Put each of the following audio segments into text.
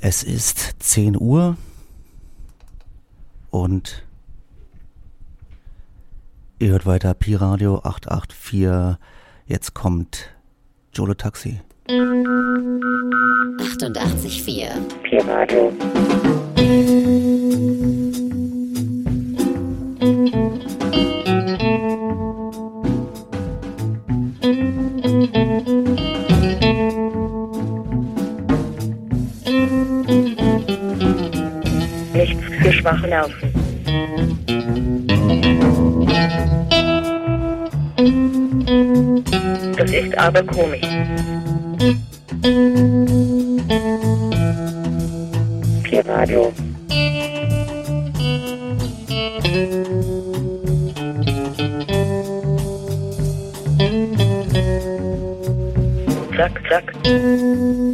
Es ist 10 Uhr und ihr hört weiter Pi Radio 884. Jetzt kommt Jolo Taxi. 88,4 Pi Radio. Schwache Nerven. Das ist aber komisch. Pi Radio. Zack, zack.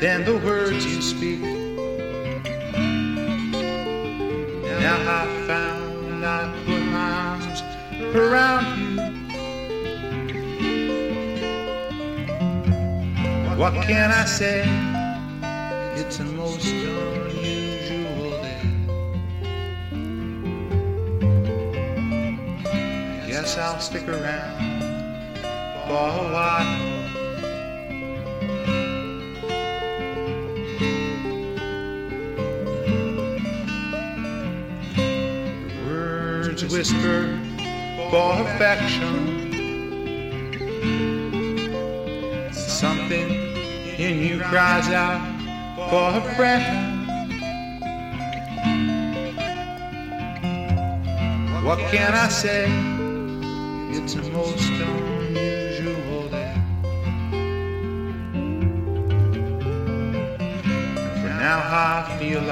Than the words you speak. Now I found I put my arms around you. What can I say? It's a most unusual day. I guess I'll stick around whisper for affection. Something in you cries out for a friend. What can I say? It's most unusual day. For now I feel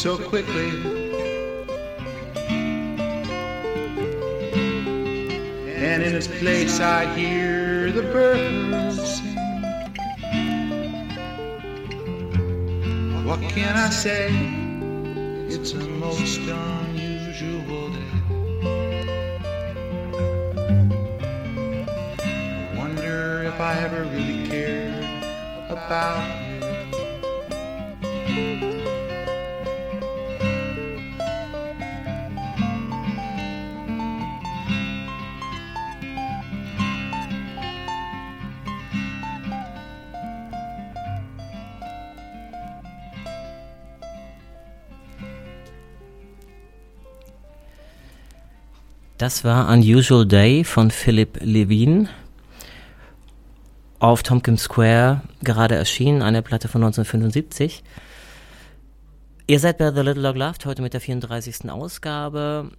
so quickly. And in its place, I hear the birds sing. What can I say? It's a most unusual day. I wonder if I ever really cared about you. Das war Unusual Day von Philip Levine. Auf Tompkins Square gerade erschienen, eine Platte von 1975. Ihr seid bei The Little Dog Loved heute mit der 34. Ausgabe.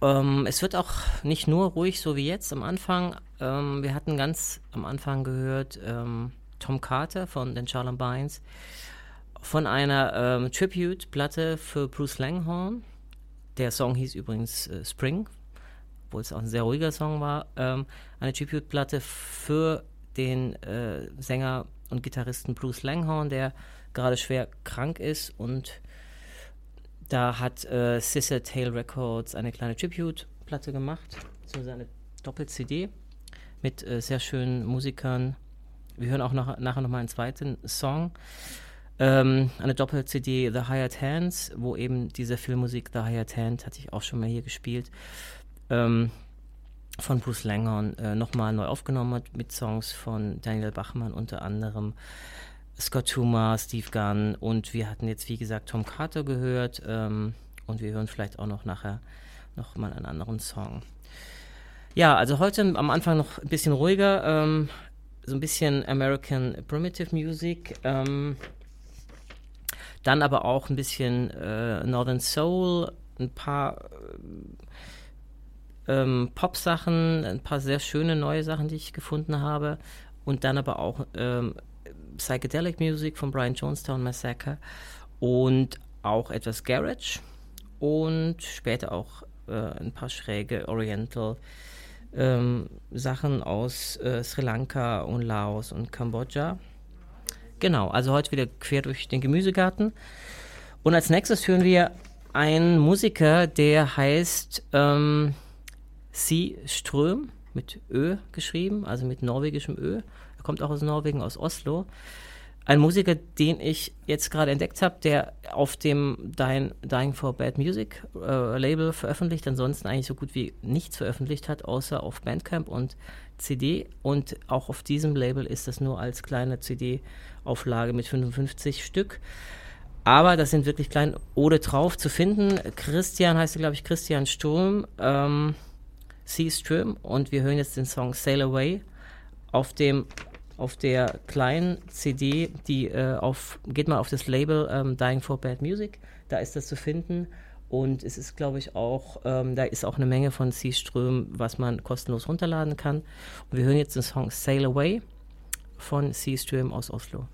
Ähm, es wird auch nicht nur ruhig, so wie jetzt am Anfang. Ähm, wir hatten ganz am Anfang gehört ähm, Tom Carter von den Charlambines von einer ähm, Tribute-Platte für Bruce Langhorne. Der Song hieß übrigens äh, Spring, obwohl es auch ein sehr ruhiger Song war. Ähm, eine Tribute-Platte für den äh, Sänger und Gitarristen Bruce Langhorne, der gerade schwer krank ist und da hat äh, Scissor Tail Records eine kleine Tribute-Platte gemacht, beziehungsweise eine Doppel-CD mit äh, sehr schönen Musikern. Wir hören auch noch, nachher nochmal einen zweiten Song. Ähm, eine Doppel-CD The Hired Hands, wo eben diese Filmmusik The Hired Hand, hatte ich auch schon mal hier gespielt, ähm, von Bruce Langhorne äh, nochmal neu aufgenommen hat mit Songs von Daniel Bachmann unter anderem. Scott Tuma, Steve Gunn und wir hatten jetzt, wie gesagt, Tom Carter gehört ähm, und wir hören vielleicht auch noch nachher noch mal einen anderen Song. Ja, also heute am Anfang noch ein bisschen ruhiger, ähm, so ein bisschen American Primitive Music, ähm, dann aber auch ein bisschen äh, Northern Soul, ein paar ähm, Pop-Sachen, ein paar sehr schöne neue Sachen, die ich gefunden habe. Und dann aber auch ähm, Psychedelic Music von Brian Jonestown Massacre. Und auch etwas Garage. Und später auch äh, ein paar schräge Oriental ähm, Sachen aus äh, Sri Lanka und Laos und Kambodscha. Genau, also heute wieder quer durch den Gemüsegarten. Und als nächstes hören wir einen Musiker, der heißt ähm, C. Ström mit Ö geschrieben, also mit norwegischem Ö. Er kommt auch aus Norwegen, aus Oslo. Ein Musiker, den ich jetzt gerade entdeckt habe, der auf dem Dying, Dying for Bad Music äh, Label veröffentlicht, ansonsten eigentlich so gut wie nichts veröffentlicht hat, außer auf Bandcamp und CD. Und auch auf diesem Label ist das nur als kleine CD-Auflage mit 55 Stück. Aber das sind wirklich kleine Ode drauf zu finden. Christian heißt glaube ich, Christian Sturm, ähm, Sea Ström. Und wir hören jetzt den Song Sail Away auf dem auf der kleinen CD, die äh, auf, geht mal auf das Label ähm, Dying for Bad Music, da ist das zu finden. Und es ist, glaube ich, auch, ähm, da ist auch eine Menge von Seaström, was man kostenlos runterladen kann. Und wir hören jetzt den Song Sail Away von Seaström aus Oslo.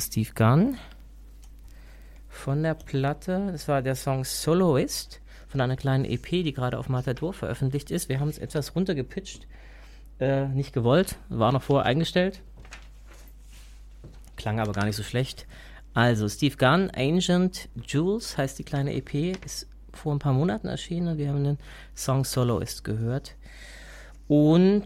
Steve Gunn von der Platte. Das war der Song Soloist von einer kleinen EP, die gerade auf Matador veröffentlicht ist. Wir haben es etwas runtergepitcht. Äh, nicht gewollt, war noch vorher eingestellt. Klang aber gar nicht so schlecht. Also, Steve Gunn, Ancient Jewels heißt die kleine EP, ist vor ein paar Monaten erschienen und wir haben den Song Soloist gehört. Und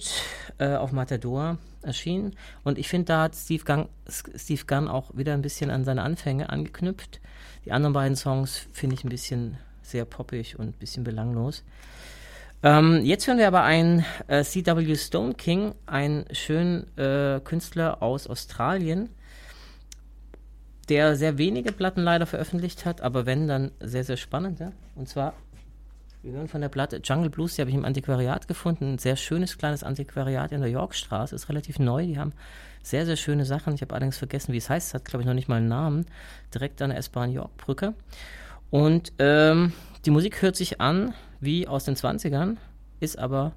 äh, auf Matador erschienen. Und ich finde, da hat Steve Gunn, Steve Gunn auch wieder ein bisschen an seine Anfänge angeknüpft. Die anderen beiden Songs finde ich ein bisschen sehr poppig und ein bisschen belanglos. Ähm, jetzt hören wir aber einen äh, C.W. Stone King, einen schönen äh, Künstler aus Australien, der sehr wenige Platten leider veröffentlicht hat, aber wenn, dann sehr, sehr spannend. Ja? Und zwar, wir hören von der Platte Jungle Blues, die habe ich im Antiquariat gefunden. Ein sehr schönes kleines Antiquariat in der Yorkstraße, ist relativ neu. Die haben sehr, sehr schöne Sachen. Ich habe allerdings vergessen, wie es heißt. Es hat, glaube ich, noch nicht mal einen Namen. Direkt an der S-Bahn York-Brücke. Und ähm, die Musik hört sich an wie aus den 20ern, ist aber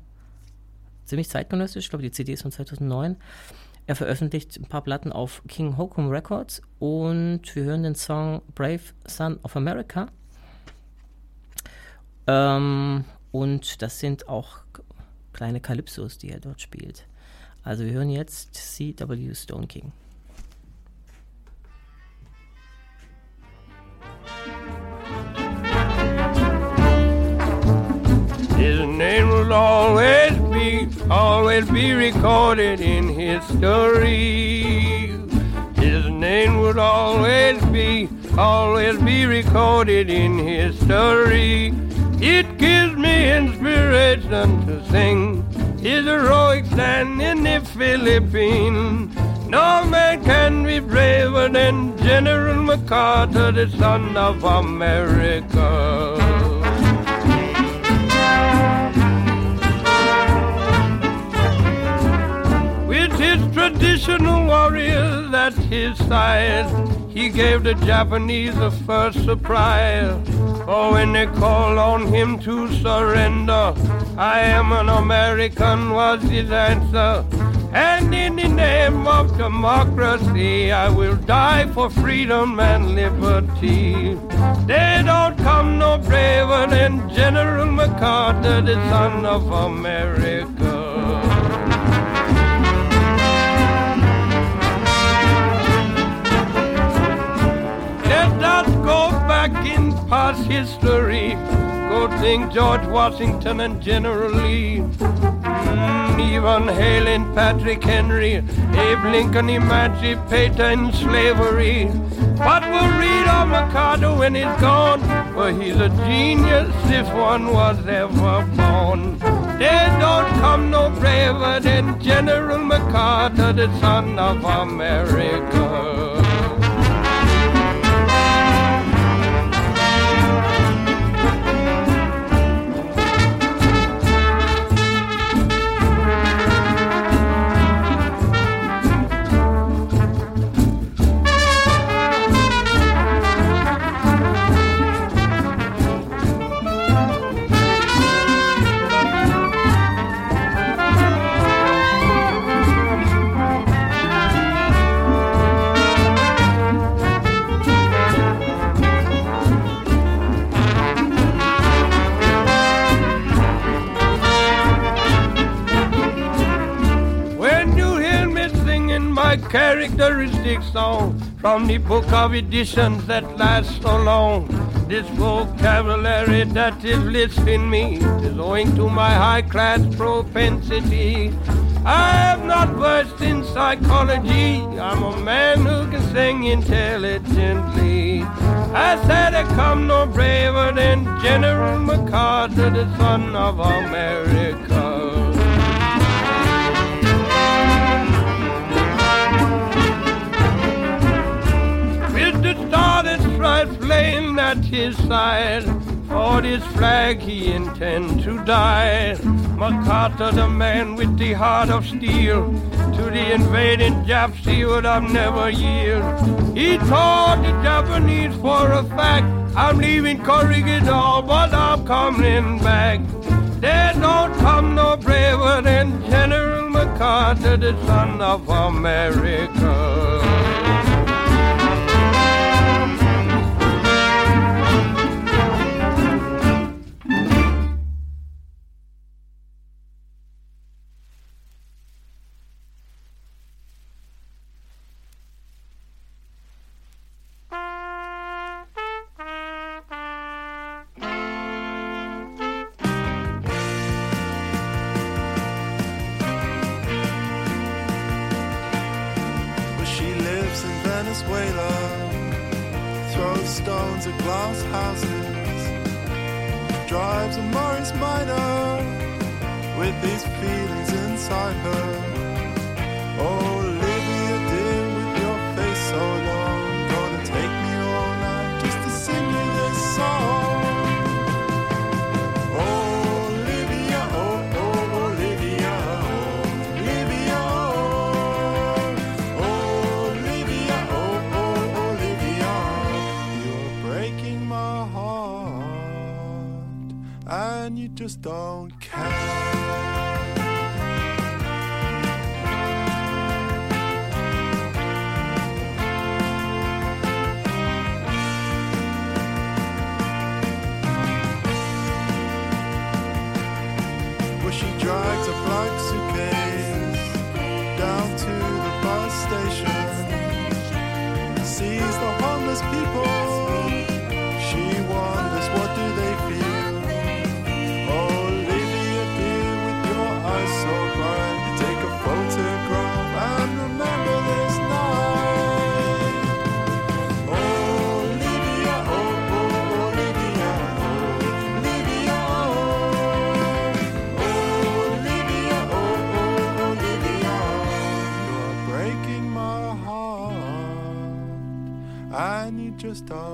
ziemlich zeitgenössisch. Ich glaube, die CD ist von 2009. Er veröffentlicht ein paar Platten auf King Hokum Records und wir hören den Song Brave Son of America. Ähm, und das sind auch kleine Calypsos, die er dort spielt. Also wir hören jetzt C.W. Stone King. His name will always be, always be recorded in history. His name would always be, always be recorded in history. It gives me inspiration to sing his heroic stand in the Philippines. No man can be braver than General MacArthur, the son of America. His traditional warriors at his side, he gave the Japanese a first surprise. For when they called on him to surrender, I am an American was his answer. And in the name of democracy, I will die for freedom and liberty. They don't come no braver than General MacArthur, the son of America. Back in past history. Go think George Washington and General Lee. Mm, even hailing Patrick Henry, Abe Lincoln emancipating slavery. But we'll read on McCarter when he's gone, for he's a genius if one was ever born. There don't come no braver than General MacArthur, the son of America. Characteristic song from the book of editions that last so long, this vocabulary that is listed in me is owing to my high class propensity. I am not versed in psychology. I'm a man who can sing intelligently. I said I come no braver than General MacArthur, the son of America. At his side. For this flag he intend to die. MacArthur, the man with the heart of steel, to the invading Japs he would have never yield. He told the Japanese for a fact, I'm leaving Corregidor, but I'm coming back. There don't come no braver than General MacArthur, the son of America. And you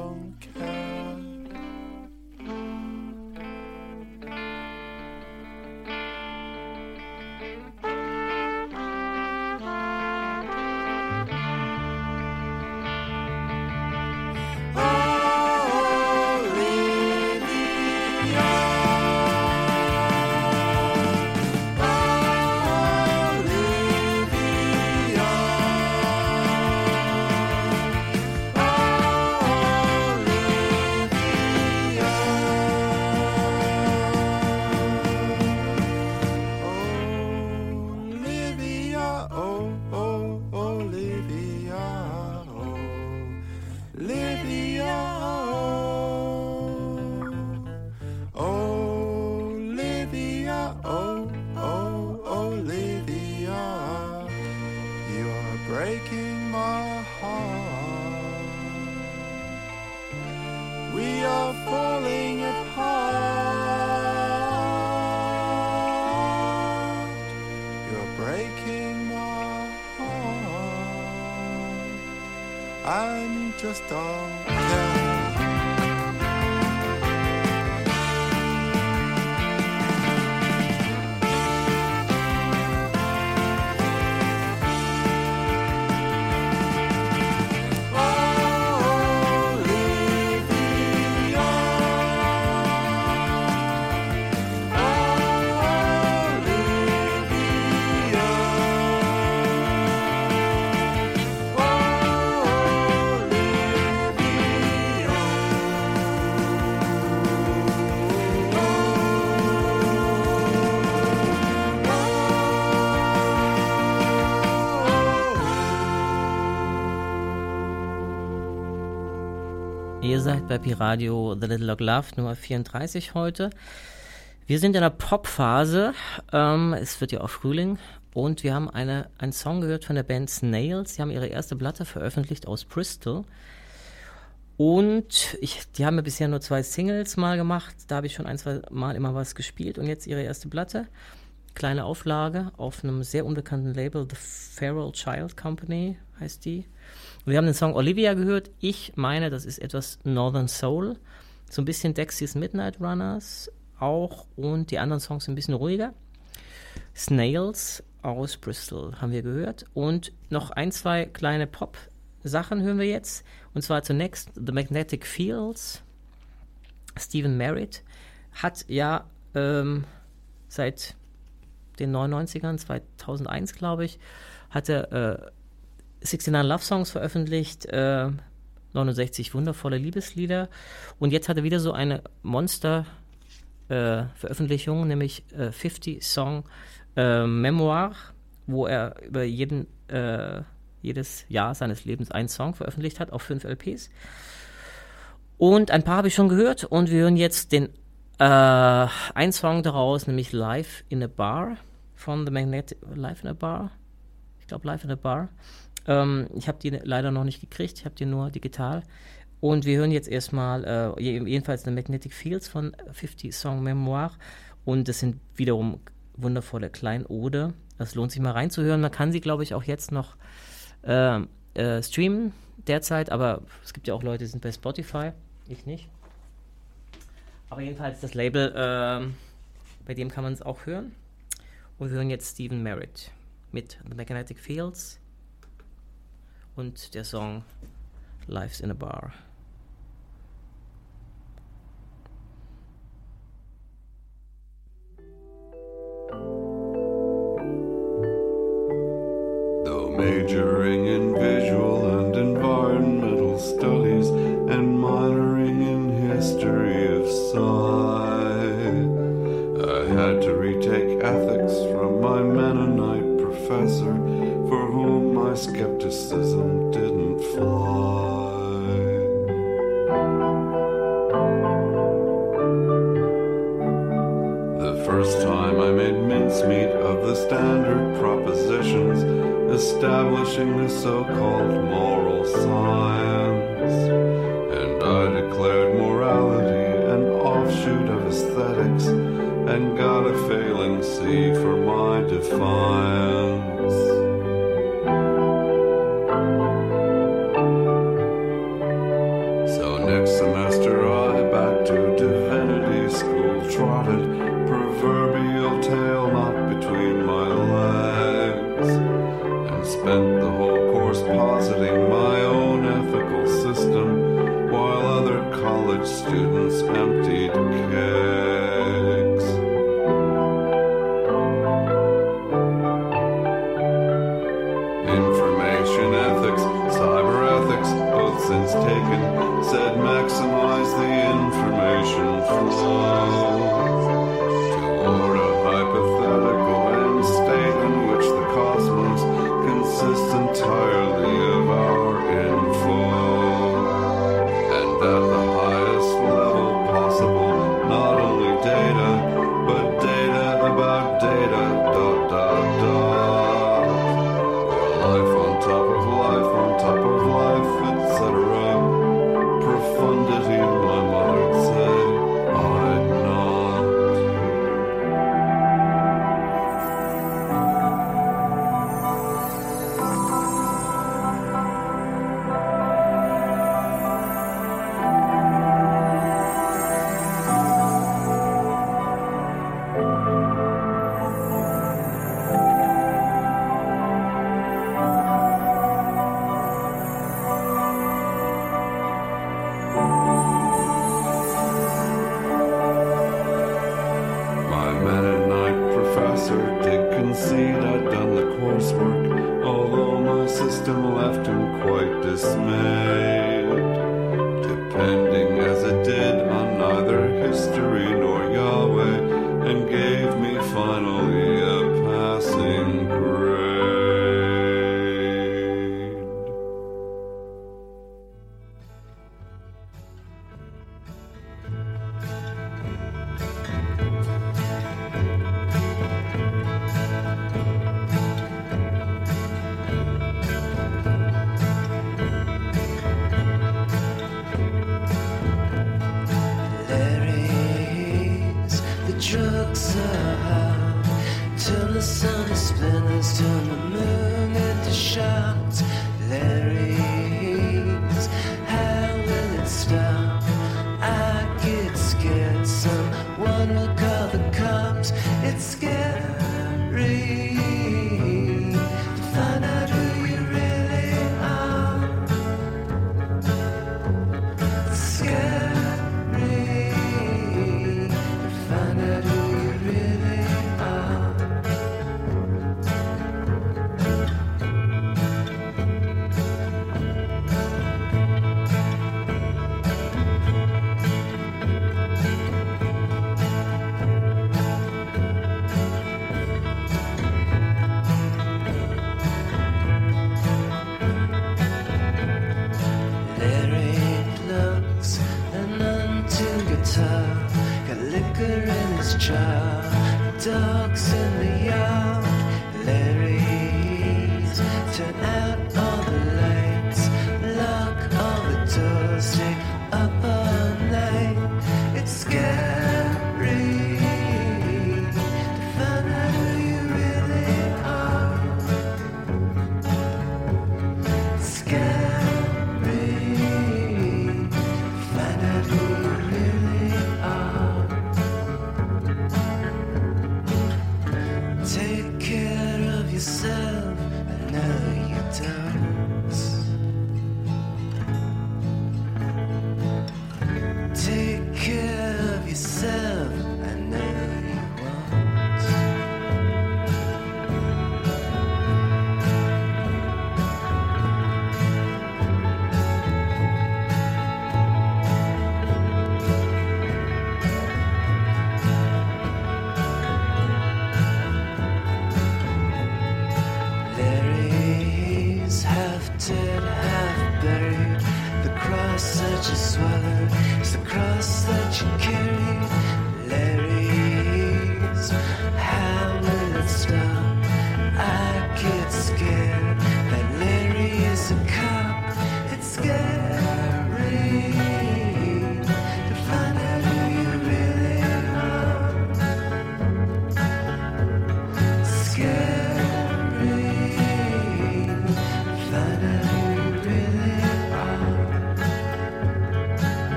just all bei Piradio The Little Log Love Nummer 34 heute. Wir sind in der Pop-Phase. Ähm, es wird ja auch Frühling. Und wir haben eine, einen Song gehört von der Band Snails. Sie haben ihre erste Platte veröffentlicht aus Bristol. Und ich, die haben ja bisher nur zwei Singles mal gemacht. Da habe ich schon ein, zwei Mal immer was gespielt. Und jetzt ihre erste Platte. Kleine Auflage auf einem sehr unbekannten Label, The Feral Child Company heißt die. Wir haben den Song Olivia gehört. Ich meine, das ist etwas Northern Soul. So ein bisschen Dexys Midnight Runners auch. Und die anderen Songs ein bisschen ruhiger. Snails aus Bristol haben wir gehört. Und noch ein, zwei kleine Pop-Sachen hören wir jetzt. Und zwar zunächst The Magnetic Fields. Stephen Merritt hat ja ähm, seit den 99ern, 2001 glaube ich, hatte äh, 69 Love Songs veröffentlicht, äh, 69 wundervolle Liebeslieder und jetzt hat er wieder so eine Monster äh, nämlich äh, 50 Song äh, Memoir, wo er über jeden, äh, jedes Jahr seines Lebens einen Song veröffentlicht hat auf fünf LPs. Und ein paar habe ich schon gehört und wir hören jetzt den äh, ein Song daraus, nämlich Live in a Bar von The Magnetic Live in a Bar. Ich glaube Live in a Bar. Ähm, ich habe die leider noch nicht gekriegt, ich habe die nur digital. Und wir hören jetzt erstmal äh, je- jedenfalls eine Magnetic Fields von 50 Song Memoir. Und das sind wiederum wundervolle Kleinode. Das lohnt sich mal reinzuhören. Man kann sie, glaube ich, auch jetzt noch äh, äh, streamen derzeit, aber es gibt ja auch Leute, die sind bei Spotify. Ich nicht. Aber jedenfalls das Label, ähm, bei dem kann man es auch hören. Und wir hören jetzt Stephen Merritt mit The Magnetic Fields und der Song Life's in a Bar. Though majoring in visual and environmental studies and minoring in history of sight, I had to retake ethics from my Mennonite professor, for whom my skepticism didn't fly. The first time I made mincemeat of the standard propositions establishing the so called moral science, and I declared morality an offshoot of aesthetics and got a failing C for my defiance. Did concede I'd done the coursework, although my system left him quite dismayed. Depending as it did on neither history nor Yahweh, and gave me finally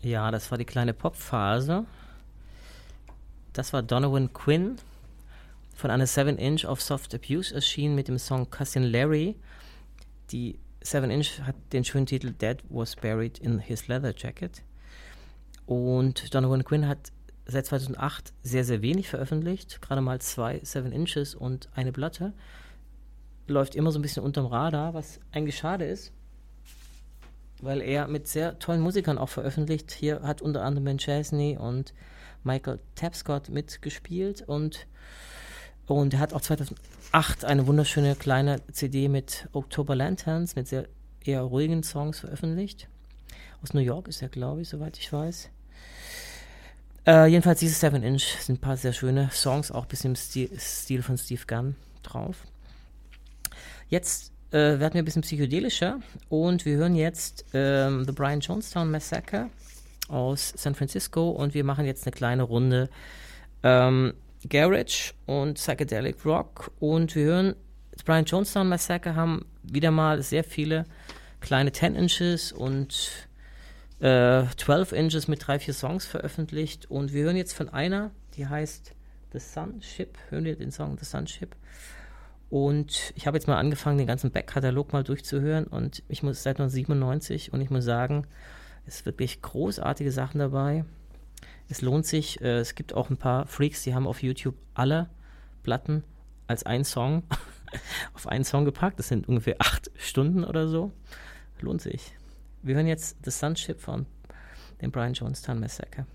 Ja, das war die kleine Popphase. Das war Donovan Quinn von einer 7-Inch of Soft Abuse erschienen mit dem Song Cousin Larry. Die 7-Inch hat den schönen Titel Dead Was Buried in His Leather Jacket. Und Donovan Quinn hat seit 2008 sehr, sehr wenig veröffentlicht. Gerade mal zwei 7 Inches und eine Platte. Läuft immer so ein bisschen unterm Radar, was eigentlich schade ist weil er mit sehr tollen Musikern auch veröffentlicht. Hier hat unter anderem Ben Chesney und Michael Tapscott mitgespielt und, und er hat auch 2008 eine wunderschöne kleine CD mit October Lanterns, mit sehr eher ruhigen Songs veröffentlicht. Aus New York ist er, glaube ich, soweit ich weiß. Äh, jedenfalls diese 7 Inch sind ein paar sehr schöne Songs, auch bisschen im Stil, Stil von Steve Gunn drauf. Jetzt äh, werden wir ein bisschen psychedelischer. Und wir hören jetzt ähm, The Brian Jonestown Massacre aus San Francisco. Und wir machen jetzt eine kleine Runde ähm, Garage und Psychedelic Rock. Und wir hören das Brian Jonestown Massacre haben wieder mal sehr viele kleine 10 Inches und äh, 12 Inches mit drei, vier Songs veröffentlicht. Und wir hören jetzt von einer, die heißt The Sunship, hören wir den Song The Sunship und ich habe jetzt mal angefangen, den ganzen Backkatalog mal durchzuhören und ich muss seit 1997 und ich muss sagen, es ist wirklich großartige Sachen dabei. Es lohnt sich. Äh, es gibt auch ein paar Freaks, die haben auf YouTube alle Platten als ein Song auf einen Song gepackt. Das sind ungefähr acht Stunden oder so. Lohnt sich. Wir hören jetzt The Sunship von dem Brian Jonestown Massacre.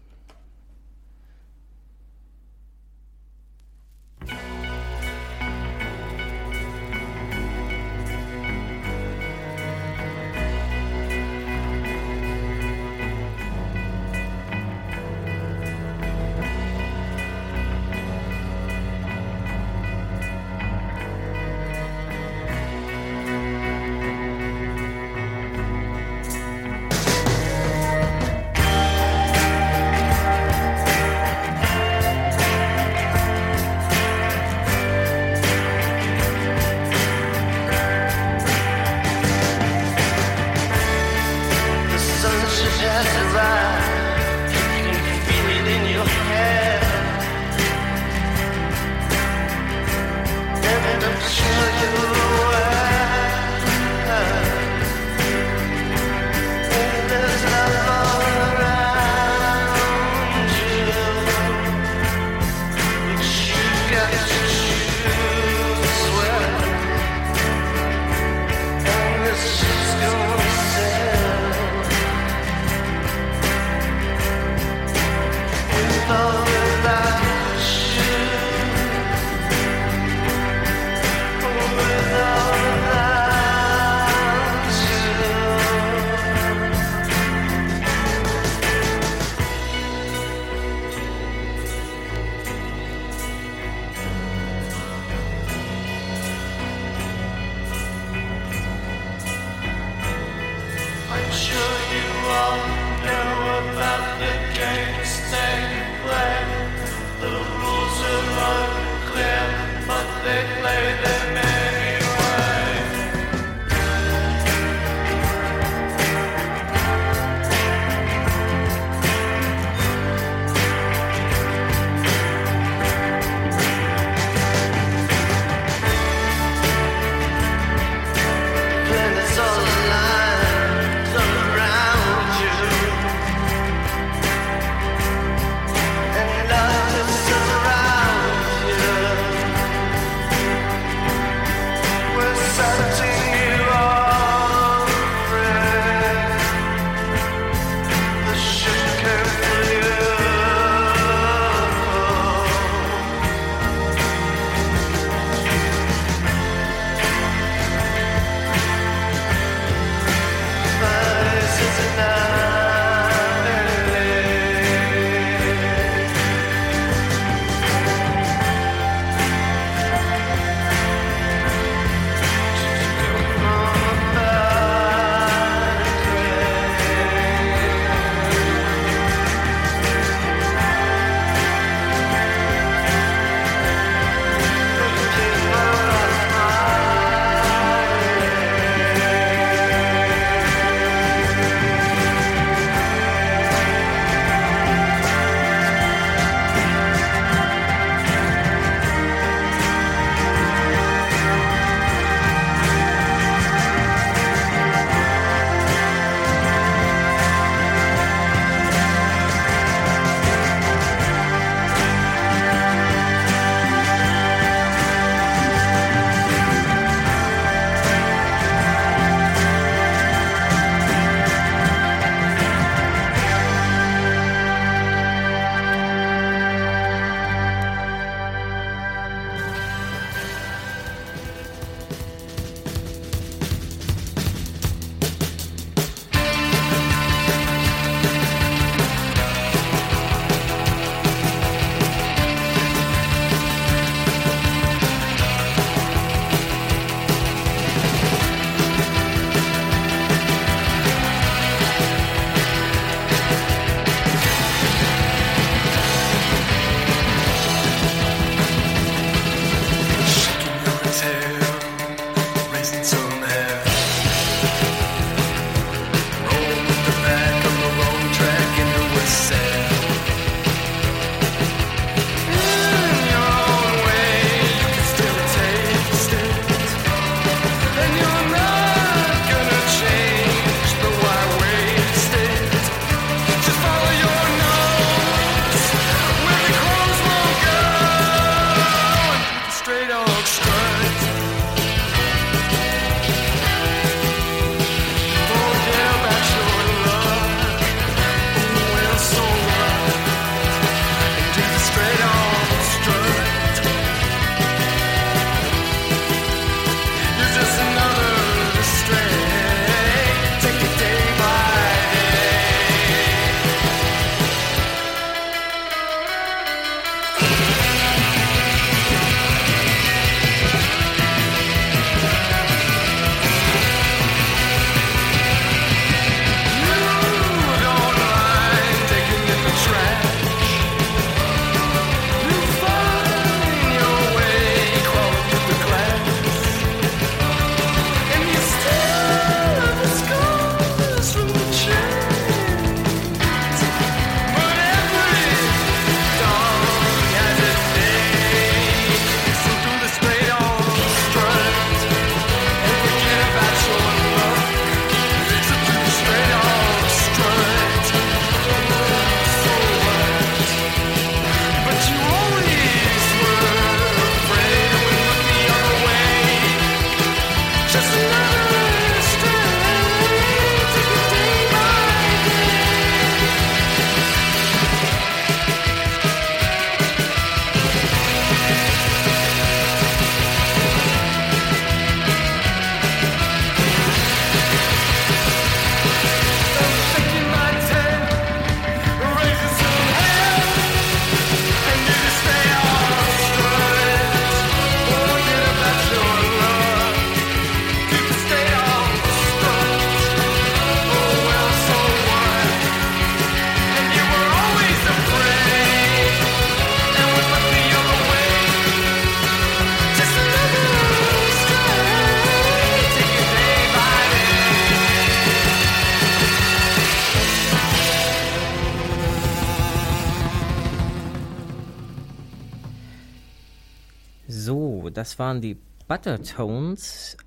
Waren die Buttertones.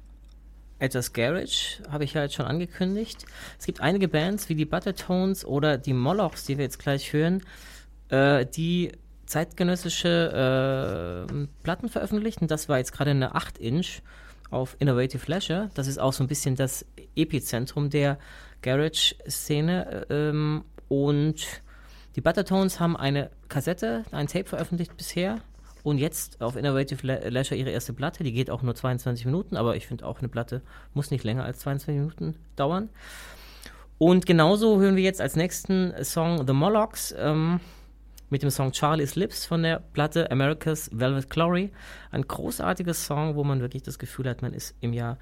Etwas Garage habe ich ja jetzt schon angekündigt. Es gibt einige Bands wie die Buttertones oder die Molochs, die wir jetzt gleich hören, äh, die zeitgenössische äh, Platten veröffentlichten. Das war jetzt gerade eine 8-Inch auf Innovative Leisure. Das ist auch so ein bisschen das Epizentrum der Garage-Szene. Ähm, und die Buttertones haben eine Kassette, ein Tape veröffentlicht bisher. Und jetzt auf Innovative Le Leisure ihre erste Platte. Die geht auch nur 22 Minuten, aber ich finde auch eine Platte muss nicht länger als 22 Minuten dauern. Und genauso hören wir jetzt als nächsten Song The Molochs ähm, mit dem Song Charlie's Lips von der Platte America's Velvet Glory. Ein großartiges Song, wo man wirklich das Gefühl hat, man ist im Jahr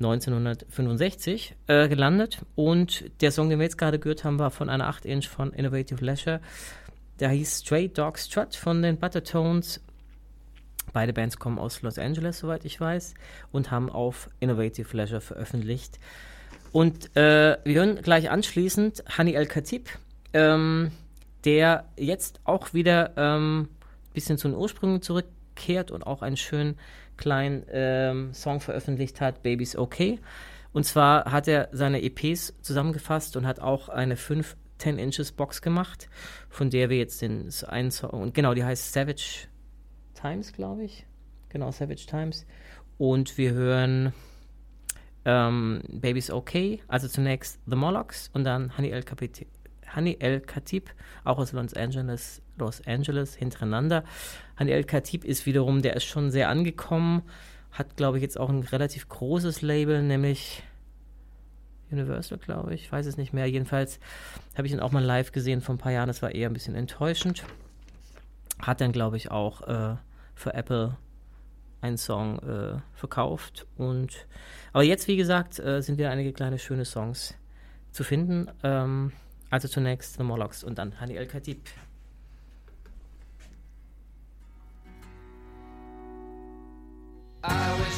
1965 äh, gelandet. Und der Song, den wir jetzt gerade gehört haben, war von einer 8-Inch von Innovative Leisure. Der hieß Stray Dog Strut von den Buttertones. Beide Bands kommen aus Los Angeles, soweit ich weiß, und haben auf Innovative Leisure veröffentlicht. Und äh, wir hören gleich anschließend Hani El Khatib, ähm, der jetzt auch wieder ein ähm, bisschen zu den Ursprüngen zurückkehrt und auch einen schönen kleinen ähm, Song veröffentlicht hat, Baby's Okay. Und zwar hat er seine EPs zusammengefasst und hat auch eine 5 10 Inches Box gemacht, von der wir jetzt den einen Song, und genau, die heißt Savage Times, glaube ich. Genau, Savage Times. Und wir hören ähm, Baby's Okay, also zunächst The Molochs und dann Honey El, Honey El Khatib, auch aus Los Angeles, Los Angeles, hintereinander. Honey El Khatib ist wiederum, der ist schon sehr angekommen, hat, glaube ich, jetzt auch ein relativ großes Label, nämlich Universal, glaube ich, weiß es nicht mehr. Jedenfalls habe ich ihn auch mal live gesehen vor ein paar Jahren, das war eher ein bisschen enttäuschend. Hat dann, glaube ich, auch äh, für Apple einen Song äh, verkauft. Und aber jetzt, wie gesagt, äh, sind wieder einige kleine schöne Songs zu finden. Ähm, also zunächst The Molochs und dann Hani El Khatib. I wish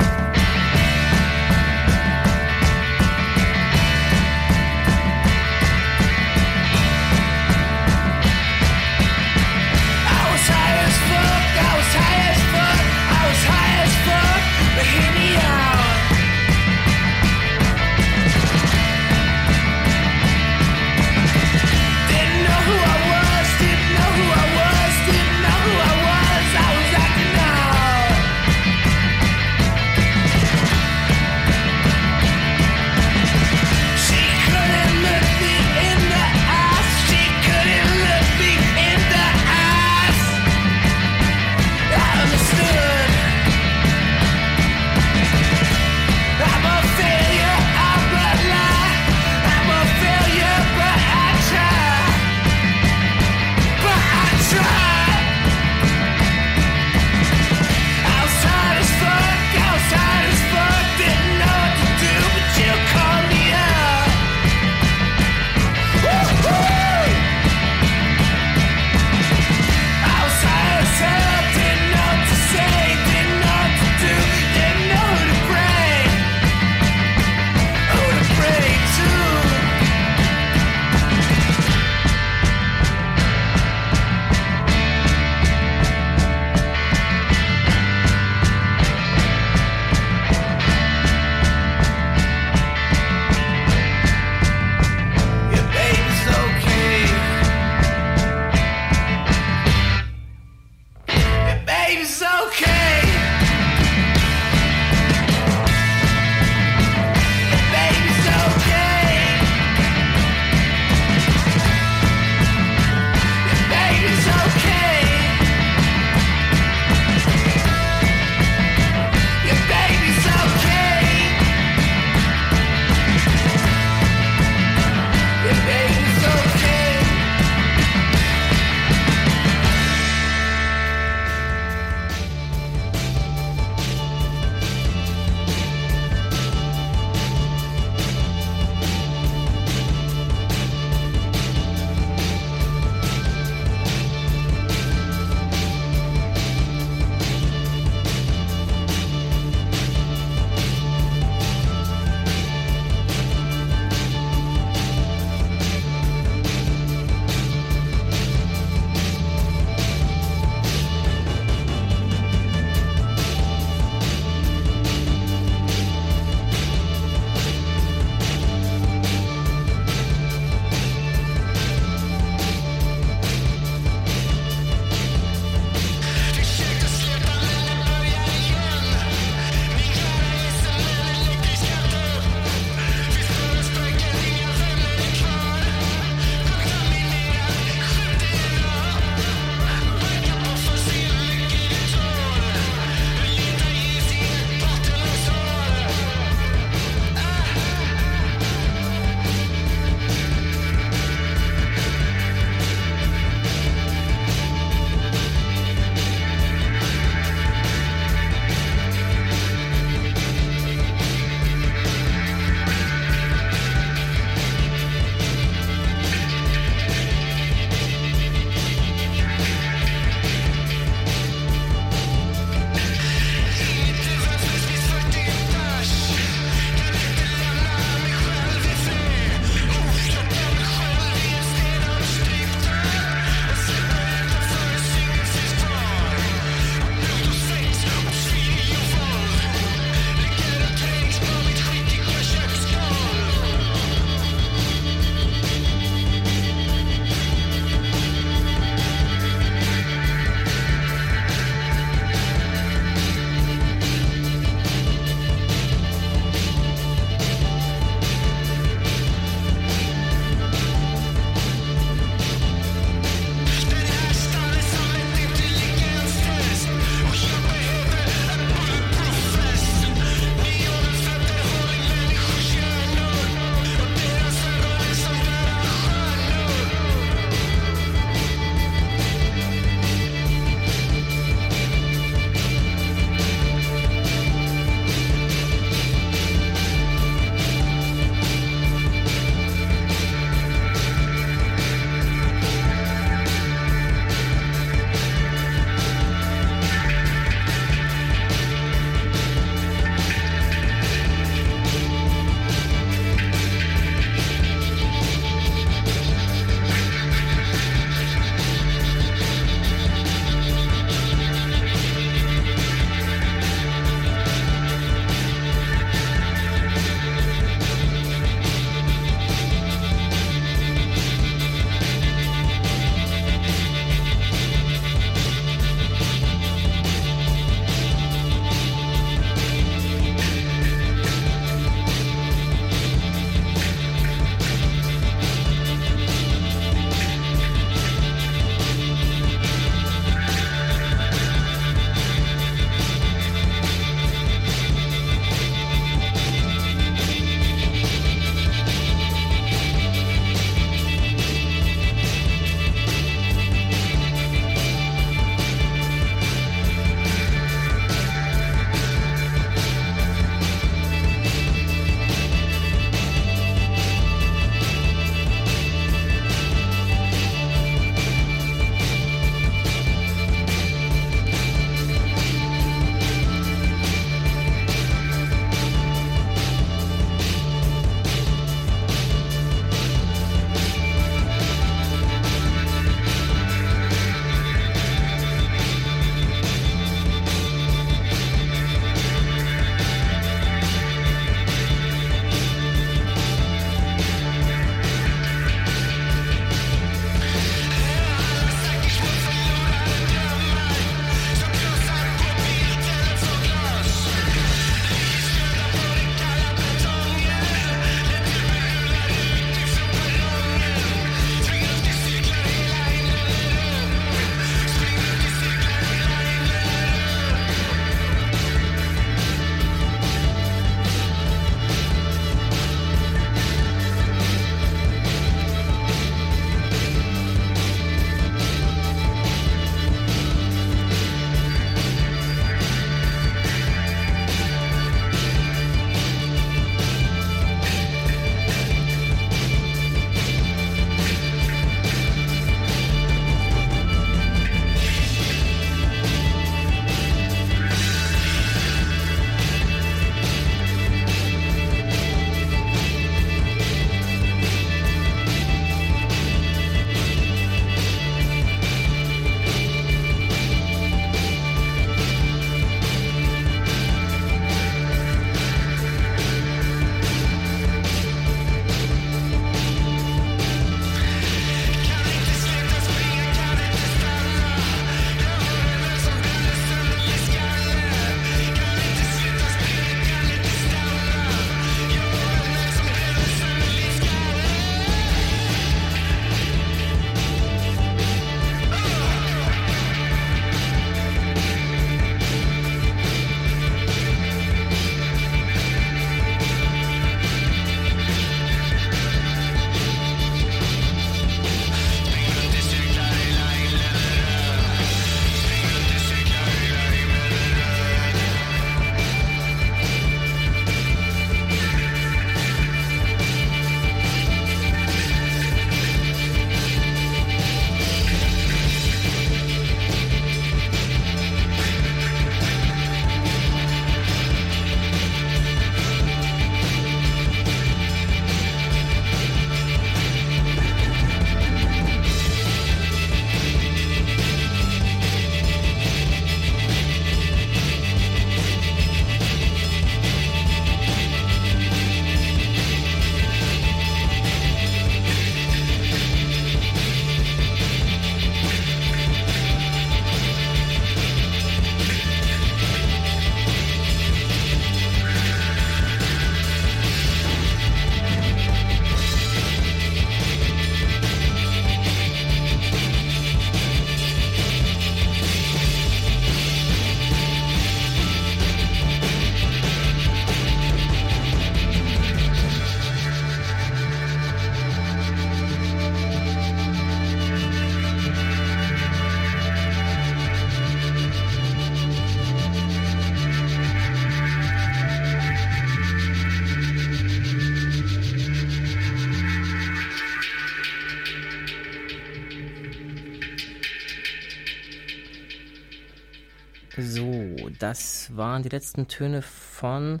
waren die letzten Töne von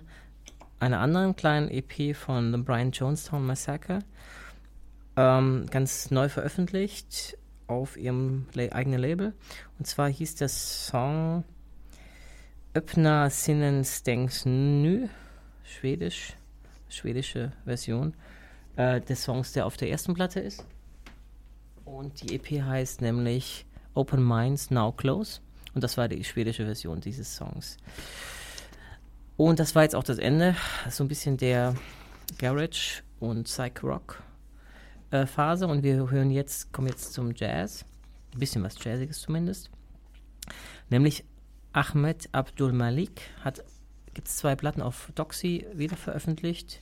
einer anderen kleinen EP von The Brian Jonestown Massacre. Ähm, ganz neu veröffentlicht auf ihrem La eigenen Label. Und zwar hieß der Song Öppna Sinnen Stängs Nü, schwedisch, schwedische Version äh, des Songs, der auf der ersten Platte ist. Und die EP heißt nämlich Open Minds Now Close. Und das war die schwedische Version dieses Songs. Und das war jetzt auch das Ende. So ein bisschen der Garage und Psych Rock äh, Phase. Und wir hören jetzt, kommen jetzt zum Jazz. Ein bisschen was Jazziges zumindest. Nämlich Ahmed Abdul Malik hat gibt zwei Platten auf Doxy wieder veröffentlicht.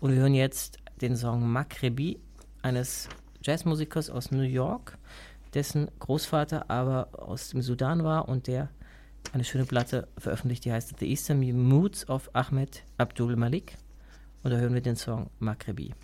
Und wir hören jetzt den Song Makrebi eines Jazzmusikers aus New York, dessen Großvater aber aus dem Sudan war und der eine schöne Platte veröffentlicht, die heißt The Eastern Moods of Ahmed Abdul Malik. Und da hören wir den Song Makrebi.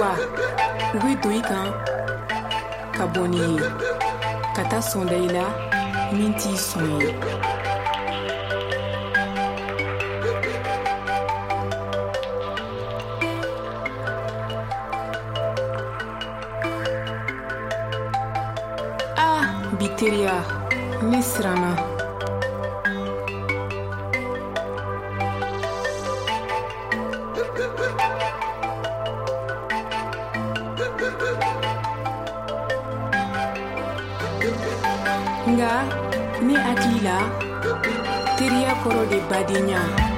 Wa u bɛ don i kan ka bɔ n'i ye ka taa sɔnda i la min t'i sɔn ye ah bi teriya ne siranna Badinya.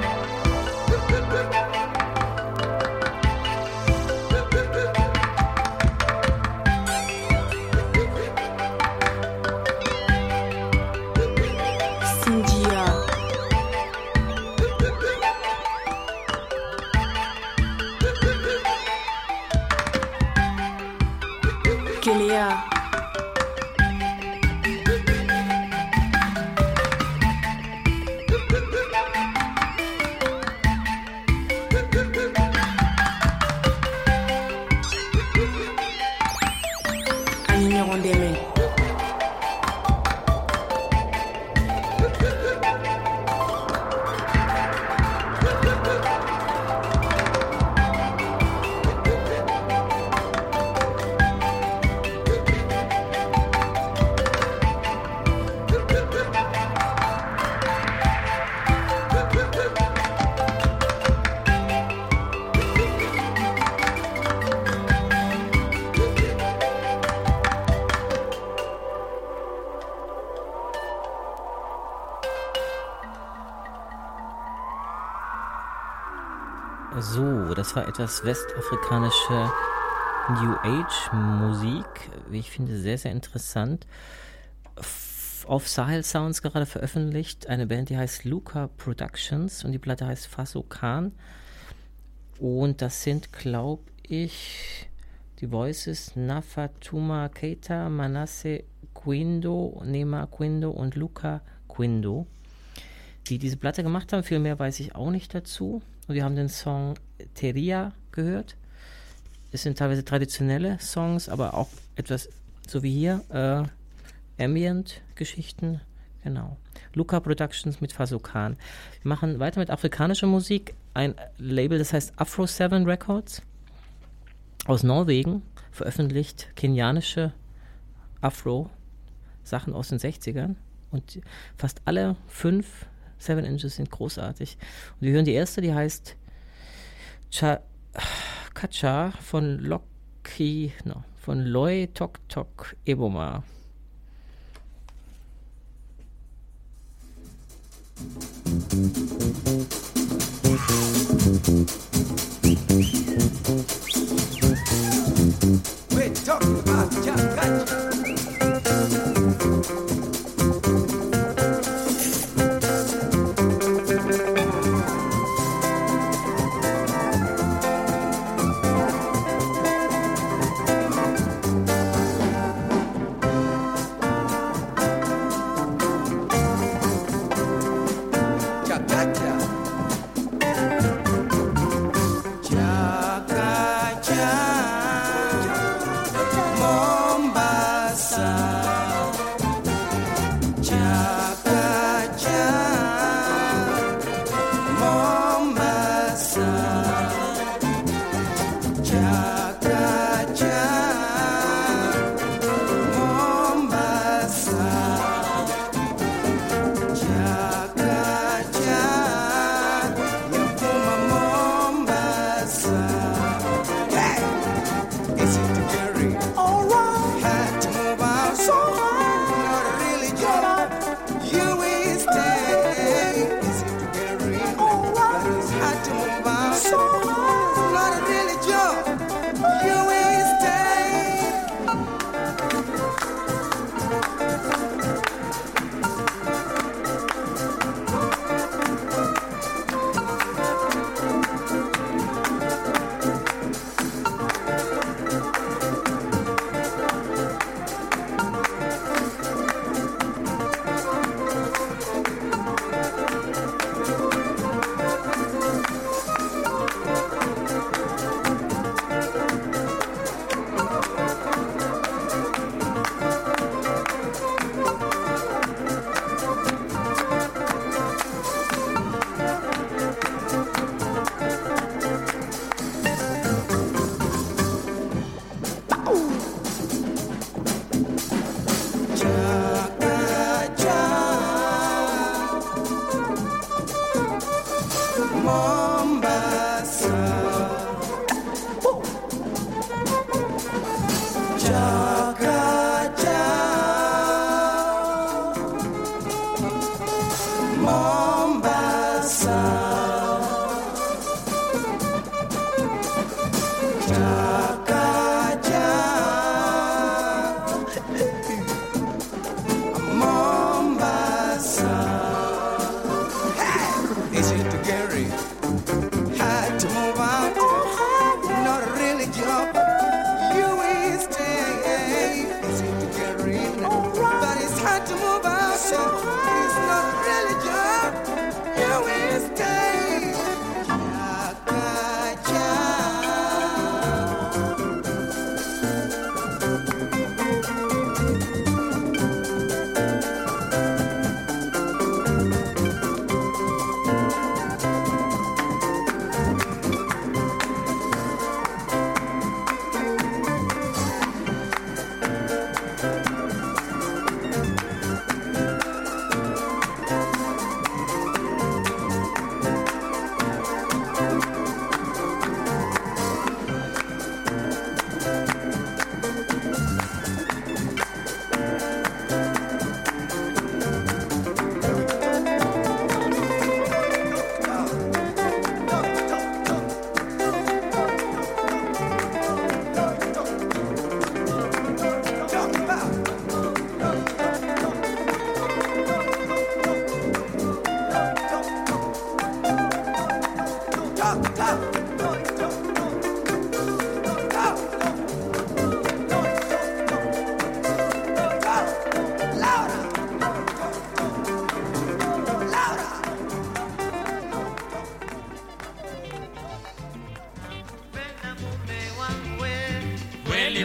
So, das war etwas westafrikanische New Age Musik. Wie ich finde, sehr, sehr interessant. Auf Sahel Sounds gerade veröffentlicht eine Band, die heißt Luca Productions und die Platte heißt Faso Khan. Und das sind, glaube ich, die Voices Nafatuma Keita, Manasse Quindo, Nema Quindo und Luca Quindo die diese Platte gemacht haben. Viel mehr weiß ich auch nicht dazu. Und wir haben den Song Teria gehört. Es sind teilweise traditionelle Songs, aber auch etwas, so wie hier, äh, Ambient-Geschichten. Genau. Luca Productions mit Fasokan. Wir machen weiter mit afrikanischer Musik. Ein Label, das heißt Afro Seven Records aus Norwegen, veröffentlicht kenianische Afro-Sachen aus den 60ern. Und fast alle fünf Seven Inches sind großartig. Und wir hören die erste, die heißt Cha Kacha von Loki, no, von Loi Tok Tok Eboma. We're talking about Jack Katya.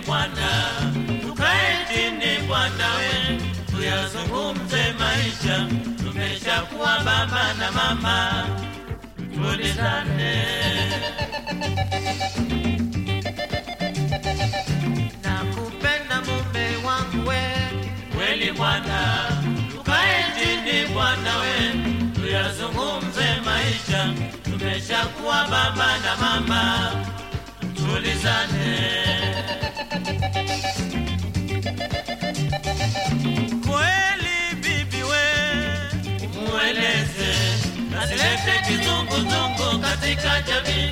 Bwana, tukae chini Bwana we, tuyazungumze maisha, tumeshakuwa baba na mama, tulizane nakupenda mume wangu we, kweli Bwana, tukae chini Bwana we, tuyazungumze maisha, tumeshakuwa baba na mama bibi we, mueleze, asilete kizunguzungu katika jamii.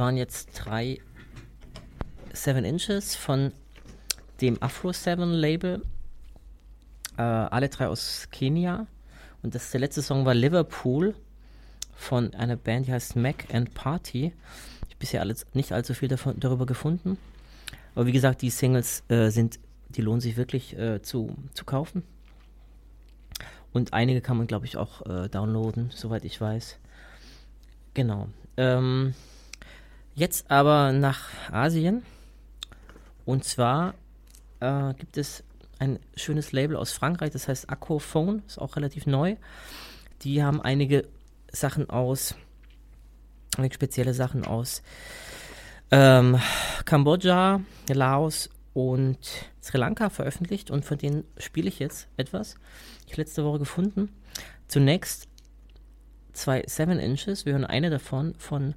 Waren jetzt drei Seven Inches von dem Afro Seven Label. Äh, alle drei aus Kenia. Und das, der letzte Song war Liverpool von einer Band, die heißt Mac and Party. Ich habe bisher alles, nicht allzu viel davon, darüber gefunden. Aber wie gesagt, die Singles äh, sind, die lohnen sich wirklich äh, zu, zu kaufen. Und einige kann man, glaube ich, auch äh, downloaden, soweit ich weiß. Genau. Ähm, jetzt aber nach Asien. Und zwar äh, gibt es ein schönes Label aus Frankreich, das heißt Accophone, ist auch relativ neu. Die haben einige Sachen aus, einige spezielle Sachen aus ähm, Kambodscha, Laos und Sri Lanka veröffentlicht und von denen spiele ich jetzt etwas. Ich letzte Woche gefunden. Zunächst zwei Seven Inches. Wir hören eine davon von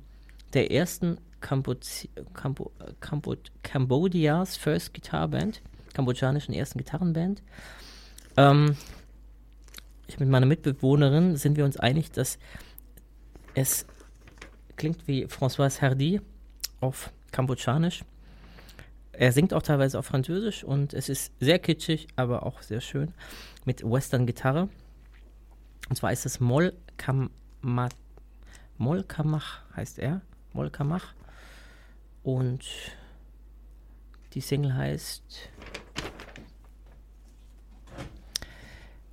der ersten Kambodzi Kambo Kambo Cambodias First Guitar Band, kambodschanischen ersten Gitarrenband. Ähm, ich mit meiner Mitbewohnerin sind wir uns einig, dass es klingt wie François Hardy auf Kambodschanisch. Er singt auch teilweise auf Französisch und es ist sehr kitschig, aber auch sehr schön mit Western-Gitarre. Und zwar ist es Moll Kama Moll Kamach heißt er. Moll Kamach. Und die Single heißt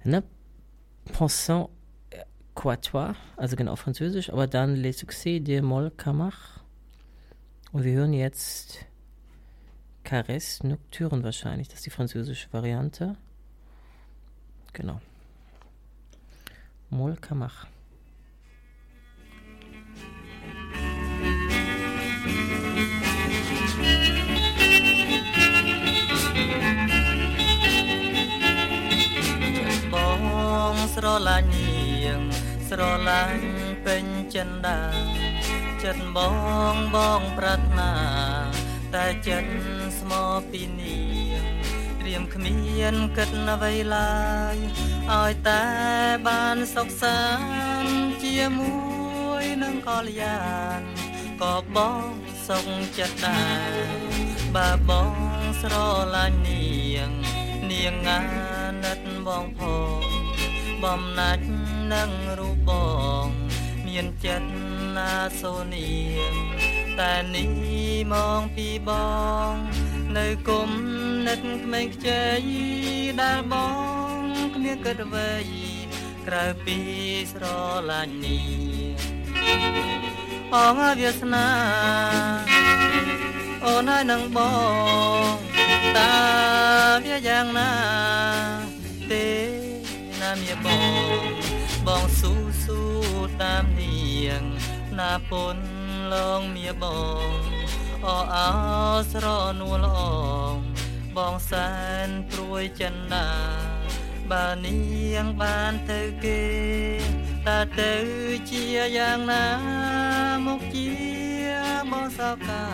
Ne Pensant Quatois, also genau französisch, aber dann Les Succès de Moll Kamach. Und wir hören jetzt Caresse Nocturne wahrscheinlich, das ist die französische Variante. Genau. Moll Kamach. ស្រឡាញ់នាង ស្រឡាញ់ពេញចិនដាចិត្តបងបងប្រាថ្នា តែចិត្តស្មោពីនាងត្រៀមគ្មានគិតអ្វីឡើយឲ្យតែបានសុខសាន្តជាមួយនឹងកល្យានក៏បងសុខចិត្តដែរបើបងស្រឡាញ់នាង នាងងានិតបងផង បំណាច់នឹងរូបបង មានចិត្តណាសូនាងតែនេះមកពីបង នៅគុំនិតក្មេងខ្ចីដែលបងគ្មានគិតអ្វីក្រៅពីស្រឡាញ់នាងអងវាសនាអូនហើយនឹងបងតើវាយ៉ាងណាទេ ណាមៀបងបងស៊ូស៊ូតាមនាង ណាពុនលងមៀបងអអោស្រនួលអងបងសែនព្រួយចិនណាបើនាងបានទៅគេតើទៅជាយ៉ាងណាមកជាមកសោកា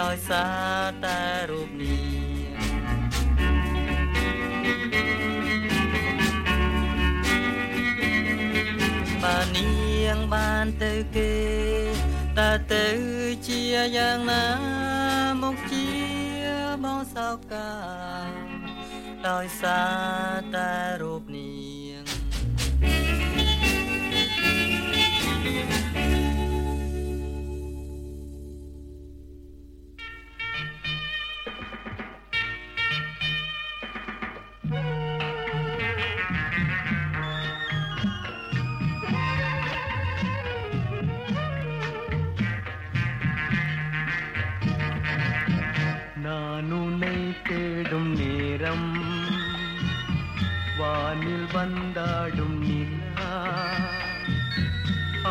ដោយសារតែរូបនា បើនាងបានទៅគេតើទៅជាយ៉ាងណាមកជាបងសោកាដោយសារតែរូបនាង நான் வந்தாடும் நிலா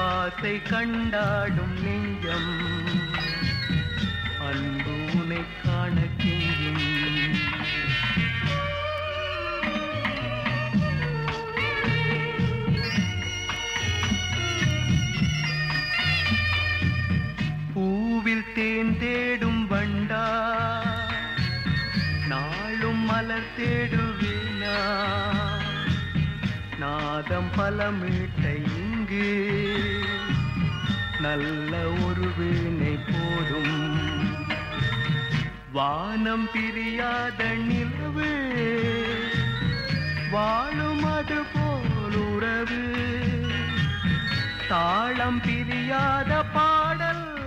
ஆசை கண்டாடும் நெஞ்சம். அன்பு உன்னை காண கெஞ்சும் பூவில் தேன் தேடும் வண்டா. நாளும் மலர் தேடுவேனா. நாதம் பலமிட்ட இங்கு. நல்ல ஒரு வீணை போதும். வானம் பிரியாத நிலவு. வாழும் அது போல் உறவு. தாளம் பிரியாத பாடல்.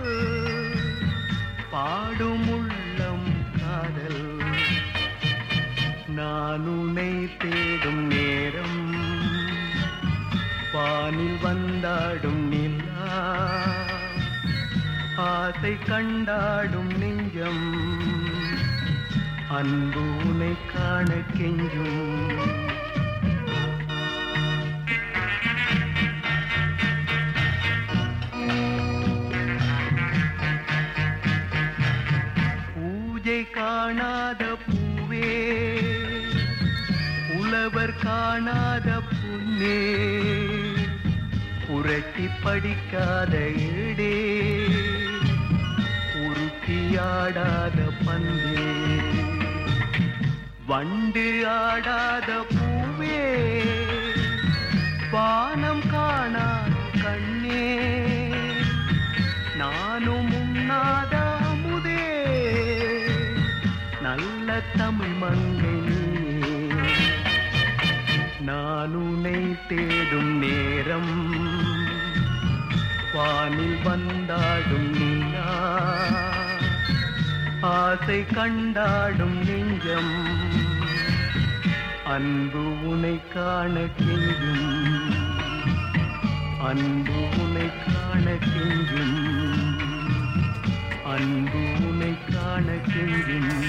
பாடும் உள்ளம் காதல். நான் உன்னை தேடும் நேரம் வானில் வந்தாடும் நிலா. ஆசை கண்டாடும் நெஞ்சம். அன்பு உனை காண கெஞ்சும். பூஜை காணாத பூவே உழவர் காணாத புண்ணே. புரட்டி படிக்காத இடே உருட்டியாடாத பந்தே. வண்டு ஆடாத பூவே. வானம் காணாத கண்ணே. நானும் உண்ணாத அமுதே. நல்ல தமிழ் மங்கை நான் உன்னை தேடும் நேரம். வானில் வந்தாடும் நிலா ஆசை கண்டாடும் நெஞ்சம். அன்பு உனை காண கெஞ்சும். அன்பு உனை காண கெஞ்சும். அன்பு உனை காண கெஞ்சும்.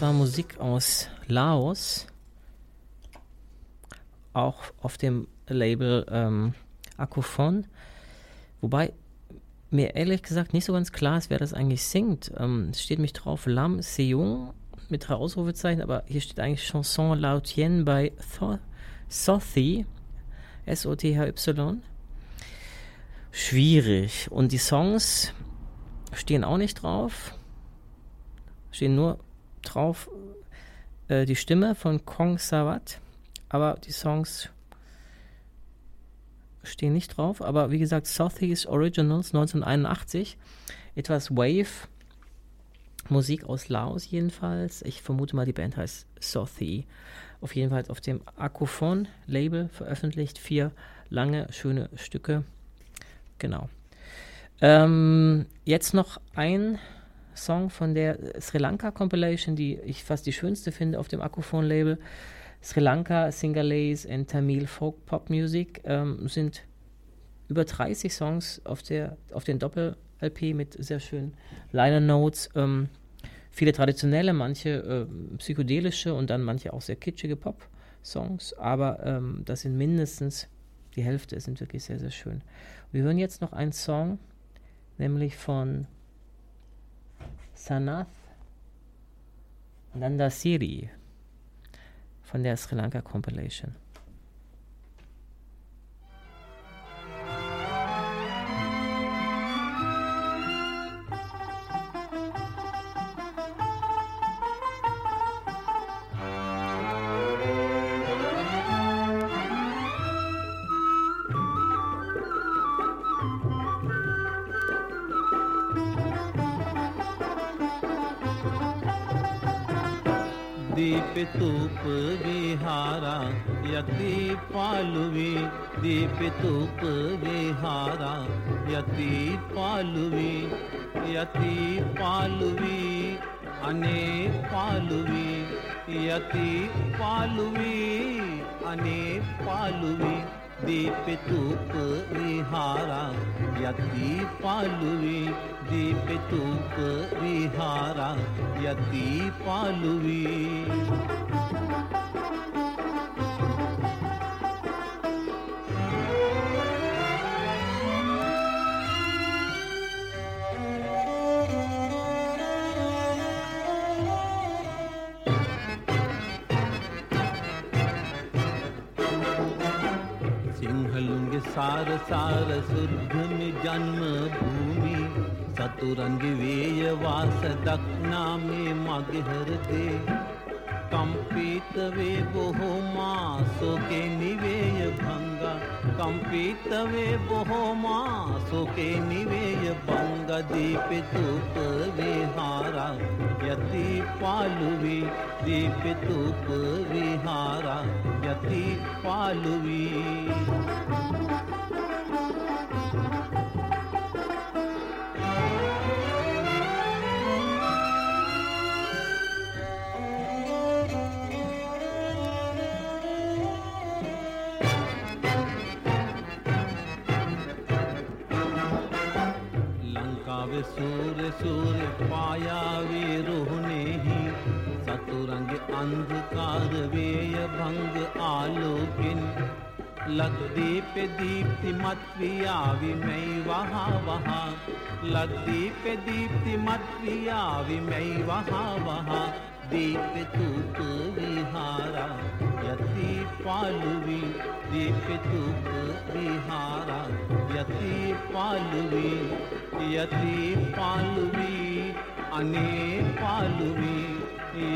War Musik aus Laos, auch auf dem Label ähm, Akufon. Wobei mir ehrlich gesagt nicht so ganz klar ist, wer das eigentlich singt. Ähm, steht mich drauf Lam Seung mit drei Ausrufezeichen, aber hier steht eigentlich Chanson Laotien bei Tho Sothi, S-O-T-H-Y. Schwierig. Und die Songs stehen auch nicht drauf. Stehen nur drauf äh, die Stimme von Kong Sawat, aber die Songs stehen nicht drauf. Aber wie gesagt, Southeast Originals 1981, etwas Wave. Musik aus Laos jedenfalls. Ich vermute mal, die Band heißt Sothi. Auf jeden Fall auf dem Akkophon-Label veröffentlicht. Vier lange, schöne Stücke. Genau. Ähm, jetzt noch ein Song von der äh, Sri Lanka Compilation, die ich fast die schönste finde auf dem Akkuphon-Label. Sri Lanka, Singhalese and Tamil Folk Pop Music ähm, sind über 30 Songs auf, der, auf den Doppel-LP mit sehr schönen Liner Notes. Ähm, viele traditionelle, manche äh, psychedelische und dann manche auch sehr kitschige Pop-Songs. Aber ähm, das sind mindestens die Hälfte, sind wirklich sehr, sehr schön. Wir hören jetzt noch einen Song, nämlich von Sanath Nandasiri von der Sri Lanka Compilation. तूप विहारा, यति पालुवी दीप तूप विहारा, यति पालुवी यति पालुवी, अने पालुवी, यति पालुवी, अने पालुवी। ਦੀਪ ਧੂਪ ਵਿਹਾਰਾ ਯਤੀ ਪਾਲੂਵੀ। ਦੀਪ ਧੂਪ ਵਿਹਾਰਾ ਯਤੀ ਪਾਲੂਵੀ। සංසාර සාර සුද්ධමි ජන්ම භූමි සතුරන්ගේ වේය වාස දක්නා මේ මගේ හෘදේ. කම්පිත වේ බොහෝ මාසෝකේ නිවේය භංග. කම්පිත වේ බොහෝ මාසෝකේ නිවේය භංග. දීපිතූප විහාරා යති පාලුවි දීපිතූප විහාරා යති පාලුවි सूर सूर मायावी रूह ने सतुरंग अंधकार वेय भंग आलोकिन। लग्दीप दीप्ति मत्वियावि मई वहाँ वहाँ। लग्दीप दीप्ति मत्वियावि मई वहाँ वहाँ। दीप तूप विहारा, यति पालुवी दीप तूप विहारा, यति पालुवी यति पालुवी, अने पालुवी,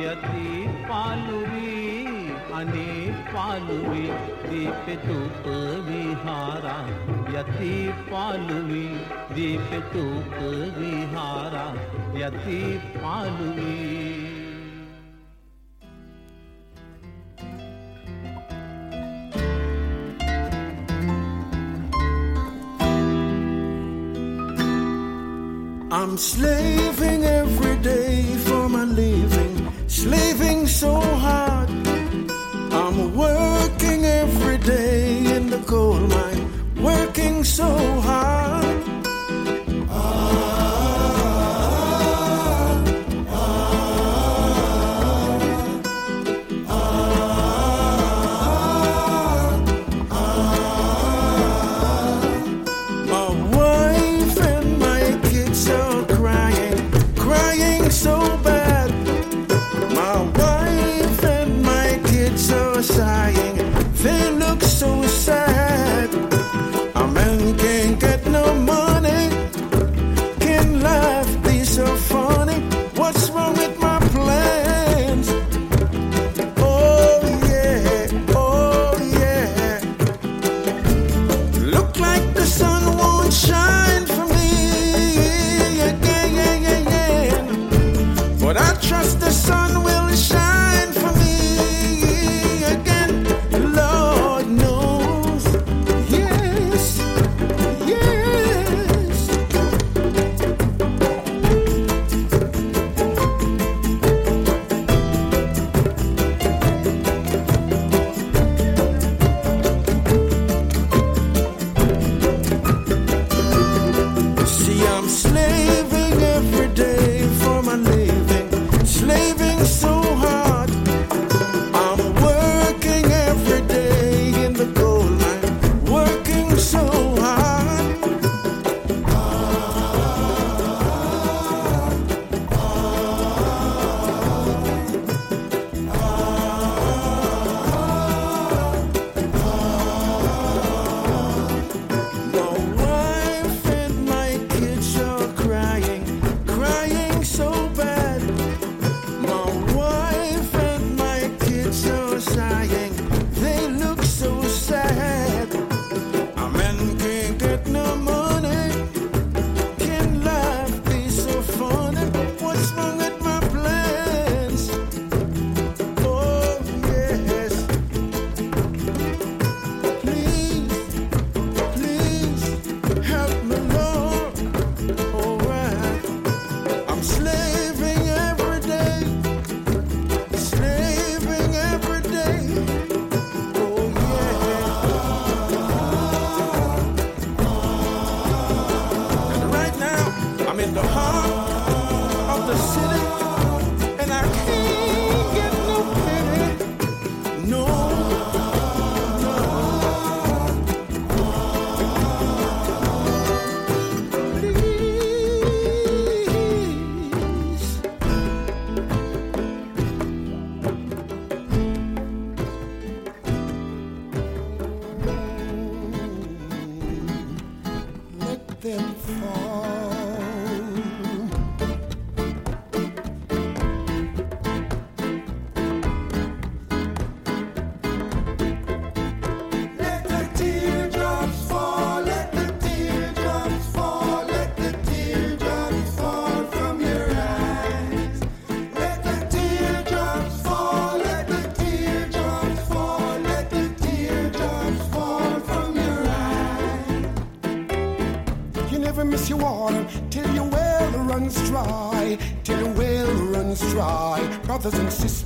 यति पालुवी, अने पालुवी दीप तूप विहारा, यति पालुवी दीप तूप विहारा, यति पालुवी। I'm slaving every day for my living, slaving so hard. I'm working every day in the coal mine, working so hard. Brothers and sisters,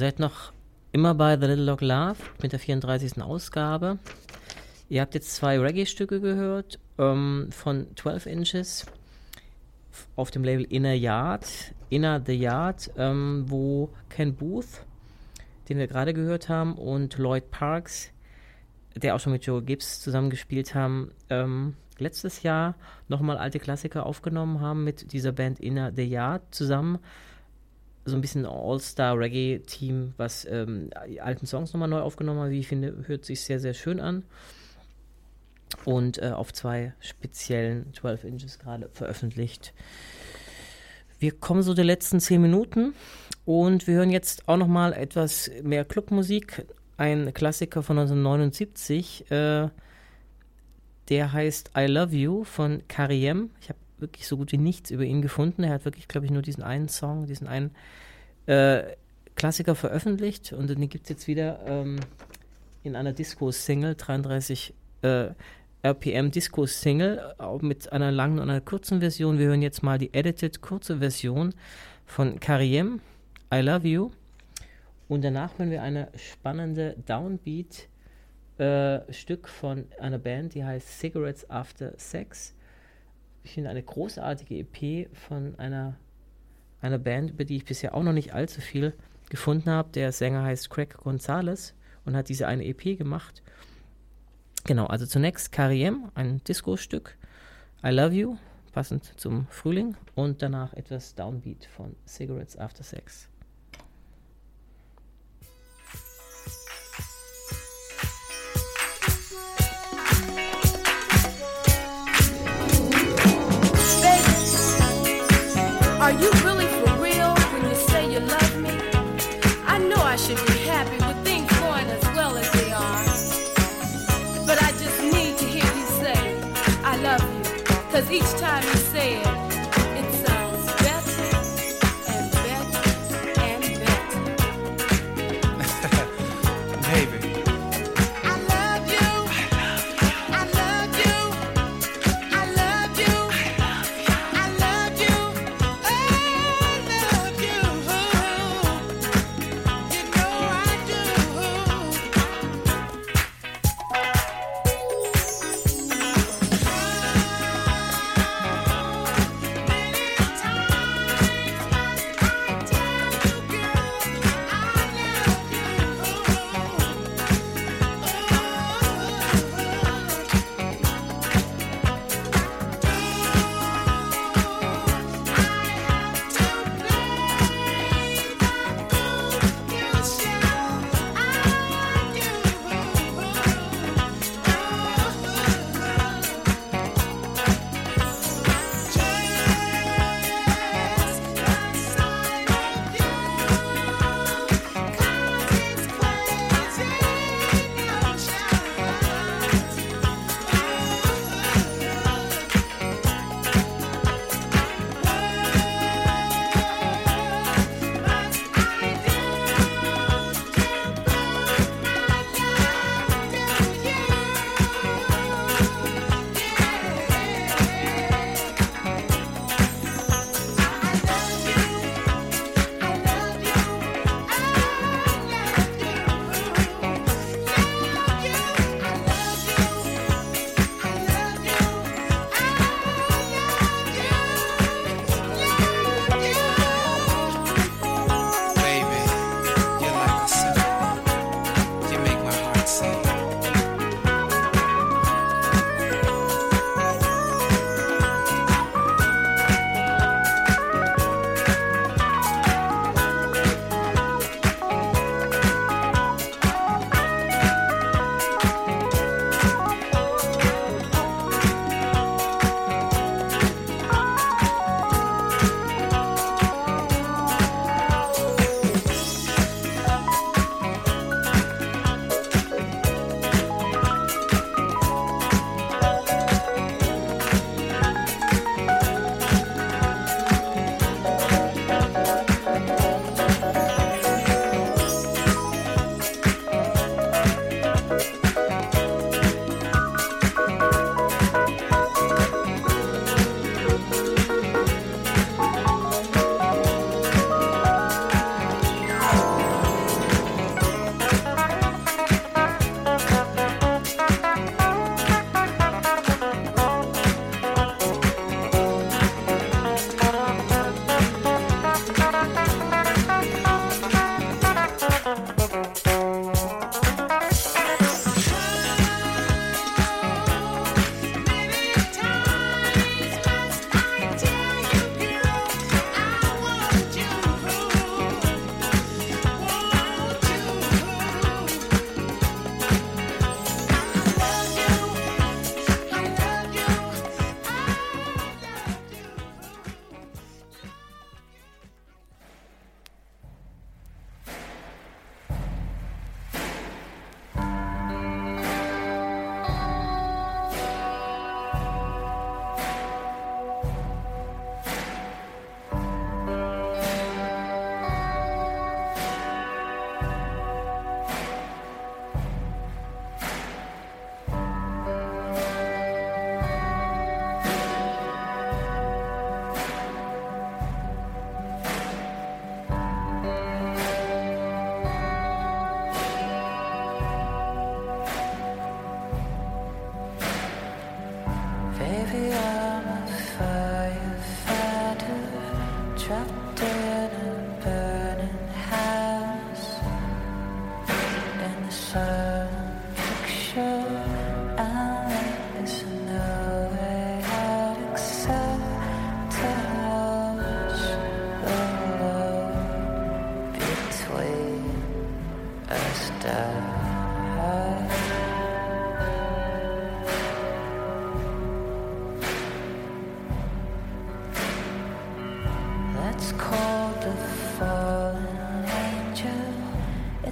seid noch immer bei The Little Dog Love mit der 34. Ausgabe. Ihr habt jetzt zwei Reggae-Stücke gehört ähm, von 12 Inches auf dem Label Inner Yard. Inner the Yard, ähm, wo Ken Booth, den wir gerade gehört haben, und Lloyd Parks, der auch schon mit Joe Gibbs zusammengespielt haben, ähm, letztes Jahr nochmal alte Klassiker aufgenommen haben mit dieser Band Inner the Yard zusammen so ein bisschen All-Star-Reggae-Team, was ähm, die alten Songs nochmal neu aufgenommen hat. Wie ich finde, hört sich sehr, sehr schön an. Und äh, auf zwei speziellen 12 Inches gerade veröffentlicht. Wir kommen so der letzten 10 Minuten und wir hören jetzt auch nochmal etwas mehr Clubmusik. Ein Klassiker von 1979, äh, der heißt I Love You von Kariem. Ich habe wirklich so gut wie nichts über ihn gefunden. Er hat wirklich, glaube ich, nur diesen einen Song, diesen einen äh, Klassiker veröffentlicht und den gibt es jetzt wieder ähm, in einer Disco-Single, 33 äh, RPM Disco-Single, mit einer langen und einer kurzen Version. Wir hören jetzt mal die edited kurze Version von Kariem, I Love You. Und danach hören wir eine spannende Downbeat äh, Stück von einer Band, die heißt Cigarettes After Sex. Ich finde eine großartige EP von einer, einer Band, über die ich bisher auch noch nicht allzu viel gefunden habe. Der Sänger heißt Craig Gonzalez und hat diese eine EP gemacht. Genau, also zunächst Kariem, ein Disco-Stück. I Love You, passend zum Frühling. Und danach etwas Downbeat von Cigarettes After Sex. Are you really for real when you say you love me? I know I should be happy with things going as well as they are. But I just need to hear you say, I love you. Cause each time you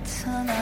tonight.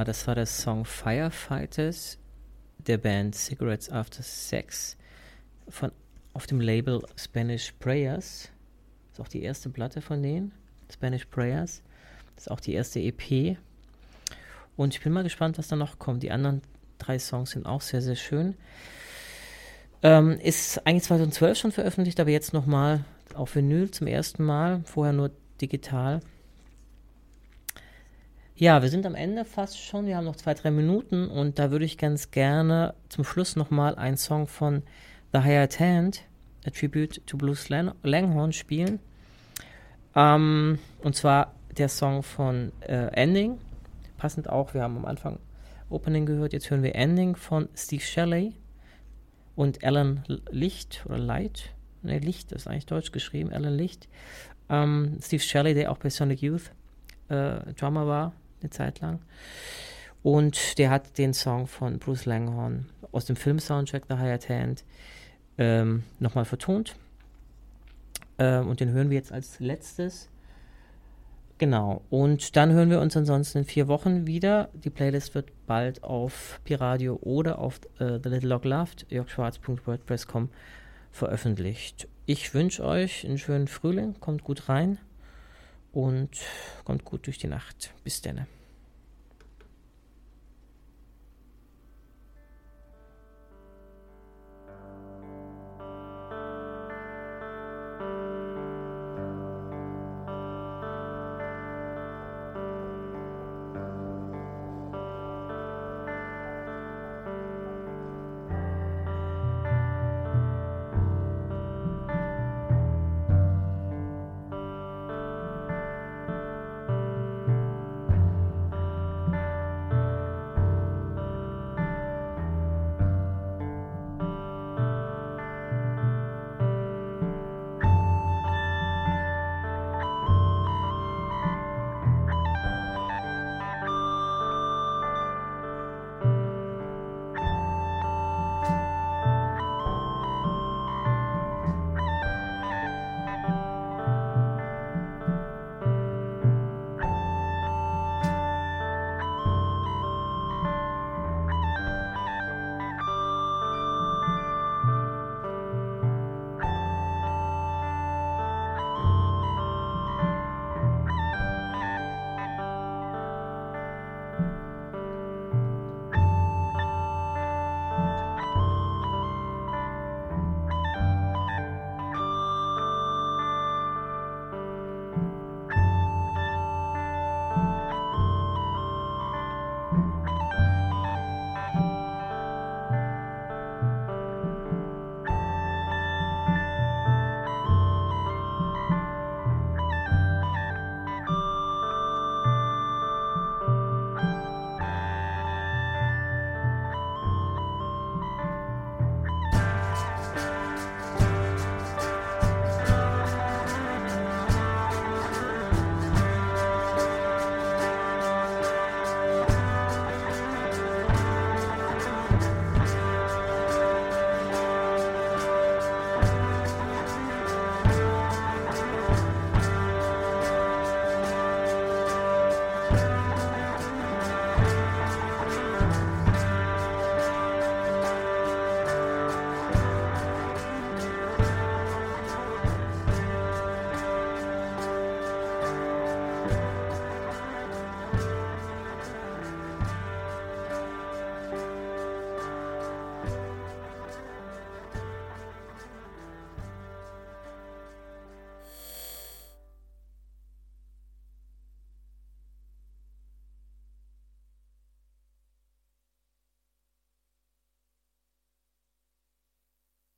Das war der Song Firefighters der Band Cigarettes After Sex von auf dem Label Spanish Prayers. Das ist auch die erste Platte von denen, Spanish Prayers. Das ist auch die erste EP. Und ich bin mal gespannt, was da noch kommt. Die anderen drei Songs sind auch sehr, sehr schön. Ähm, ist eigentlich 2012 schon veröffentlicht, aber jetzt nochmal auf Vinyl zum ersten Mal. Vorher nur digital. Ja, wir sind am Ende fast schon. Wir haben noch zwei, drei Minuten und da würde ich ganz gerne zum Schluss nochmal einen Song von The Hired Hand, A Tribute to Blues Lang Langhorn, spielen. Ähm, und zwar der Song von äh, Ending. Passend auch, wir haben am Anfang Opening gehört, jetzt hören wir Ending von Steve Shelley und Alan Licht oder Light. Ne, Licht ist eigentlich deutsch geschrieben, Alan Licht. Ähm, Steve Shelley, der auch bei Sonic Youth äh, Drummer war, eine Zeit lang. Und der hat den Song von Bruce Langhorn aus dem Film-Soundtrack The Hired Hand ähm, nochmal vertont. Ähm, und den hören wir jetzt als letztes. Genau. Und dann hören wir uns ansonsten in vier Wochen wieder. Die Playlist wird bald auf Piradio oder auf äh, The Little Log Loved, jörgschwarz.wordpress.com veröffentlicht. Ich wünsche euch einen schönen Frühling, kommt gut rein und kommt gut durch die Nacht. Bis dann.